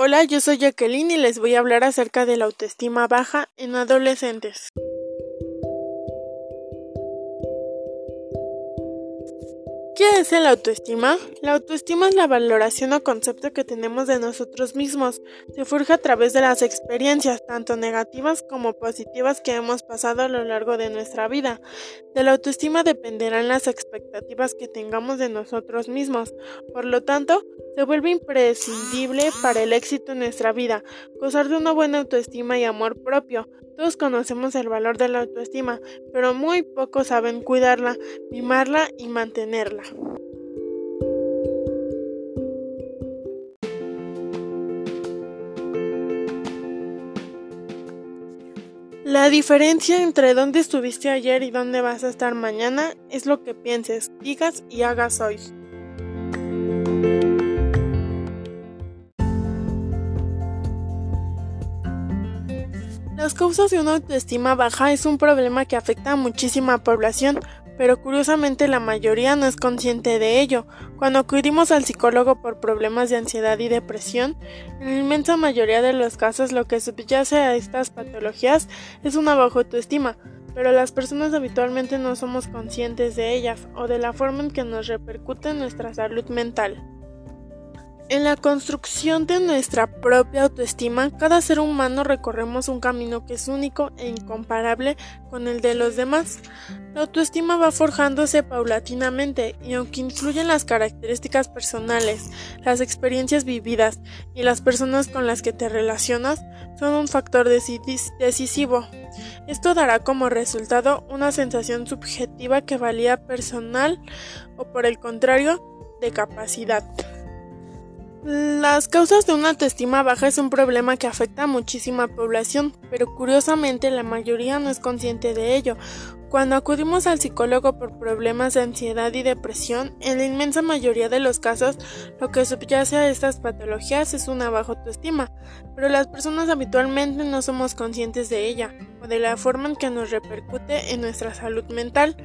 Hola, yo soy Jacqueline y les voy a hablar acerca de la autoestima baja en adolescentes. ¿Qué es la autoestima? La autoestima es la valoración o concepto que tenemos de nosotros mismos. Se forja a través de las experiencias, tanto negativas como positivas, que hemos pasado a lo largo de nuestra vida. De la autoestima dependerán las expectativas que tengamos de nosotros mismos. Por lo tanto, se vuelve imprescindible para el éxito en nuestra vida gozar de una buena autoestima y amor propio. Todos conocemos el valor de la autoestima, pero muy pocos saben cuidarla, mimarla y mantenerla. La diferencia entre dónde estuviste ayer y dónde vas a estar mañana es lo que pienses, digas y hagas hoy. Las causas de una autoestima baja es un problema que afecta a muchísima población, pero curiosamente la mayoría no es consciente de ello. Cuando acudimos al psicólogo por problemas de ansiedad y depresión, en la inmensa mayoría de los casos lo que subyace a estas patologías es una baja autoestima, pero las personas habitualmente no somos conscientes de ellas o de la forma en que nos repercute nuestra salud mental. En la construcción de nuestra propia autoestima, cada ser humano recorremos un camino que es único e incomparable con el de los demás. La autoestima va forjándose paulatinamente y aunque influyen las características personales, las experiencias vividas y las personas con las que te relacionas, son un factor decisivo. Esto dará como resultado una sensación subjetiva que valía personal o por el contrario, de capacidad. Las causas de una autoestima baja es un problema que afecta a muchísima población, pero curiosamente la mayoría no es consciente de ello. Cuando acudimos al psicólogo por problemas de ansiedad y depresión, en la inmensa mayoría de los casos lo que subyace a estas patologías es una baja autoestima, pero las personas habitualmente no somos conscientes de ella o de la forma en que nos repercute en nuestra salud mental.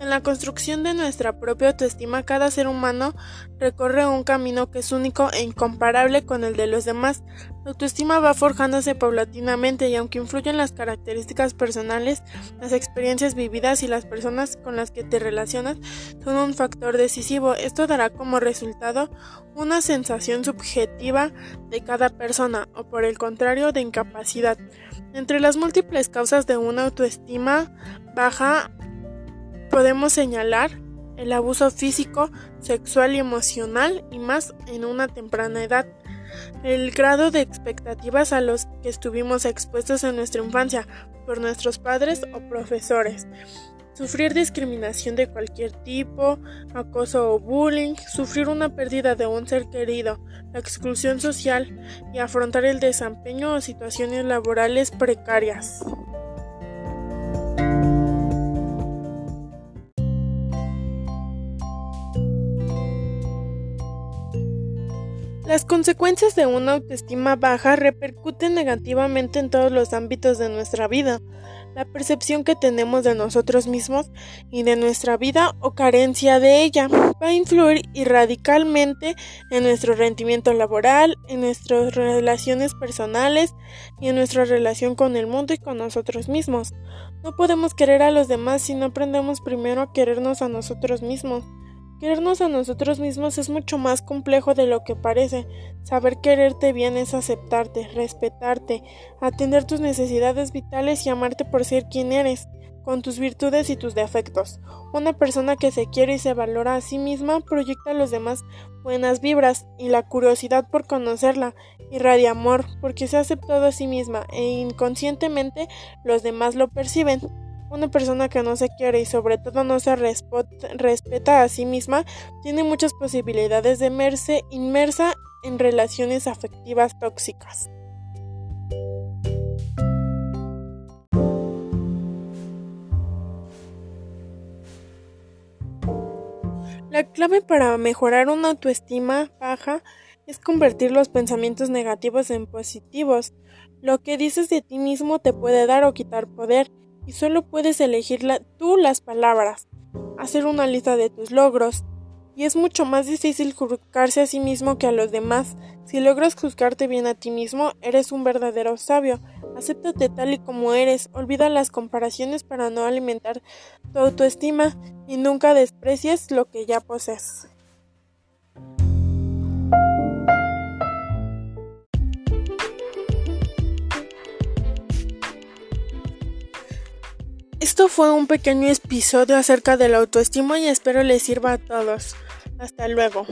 En la construcción de nuestra propia autoestima, cada ser humano recorre un camino que es único e incomparable con el de los demás. La autoestima va forjándose paulatinamente y aunque influyen las características personales, las experiencias vividas y las personas con las que te relacionas son un factor decisivo. Esto dará como resultado una sensación subjetiva de cada persona o por el contrario de incapacidad. Entre las múltiples causas de una autoestima baja podemos señalar el abuso físico, sexual y emocional y más en una temprana edad el grado de expectativas a los que estuvimos expuestos en nuestra infancia por nuestros padres o profesores, sufrir discriminación de cualquier tipo, acoso o bullying, sufrir una pérdida de un ser querido, la exclusión social y afrontar el desempeño o situaciones laborales precarias. Las consecuencias de una autoestima baja repercuten negativamente en todos los ámbitos de nuestra vida. La percepción que tenemos de nosotros mismos y de nuestra vida o carencia de ella va a influir radicalmente en nuestro rendimiento laboral, en nuestras relaciones personales y en nuestra relación con el mundo y con nosotros mismos. No podemos querer a los demás si no aprendemos primero a querernos a nosotros mismos. Querernos a nosotros mismos es mucho más complejo de lo que parece. Saber quererte bien es aceptarte, respetarte, atender tus necesidades vitales y amarte por ser quien eres, con tus virtudes y tus defectos. Una persona que se quiere y se valora a sí misma proyecta a los demás buenas vibras y la curiosidad por conocerla irradia amor porque se ha aceptado a sí misma e inconscientemente los demás lo perciben. Una persona que no se quiere y sobre todo no se respeta a sí misma tiene muchas posibilidades de verse inmersa en relaciones afectivas tóxicas. La clave para mejorar una autoestima baja es convertir los pensamientos negativos en positivos. Lo que dices de ti mismo te puede dar o quitar poder y solo puedes elegir tú las palabras, hacer una lista de tus logros, y es mucho más difícil juzgarse a sí mismo que a los demás. Si logras juzgarte bien a ti mismo, eres un verdadero sabio. Acéptate tal y como eres, olvida las comparaciones para no alimentar tu autoestima y nunca desprecies lo que ya posees. Esto fue un pequeño episodio acerca de la autoestima y espero les sirva a todos. Hasta luego.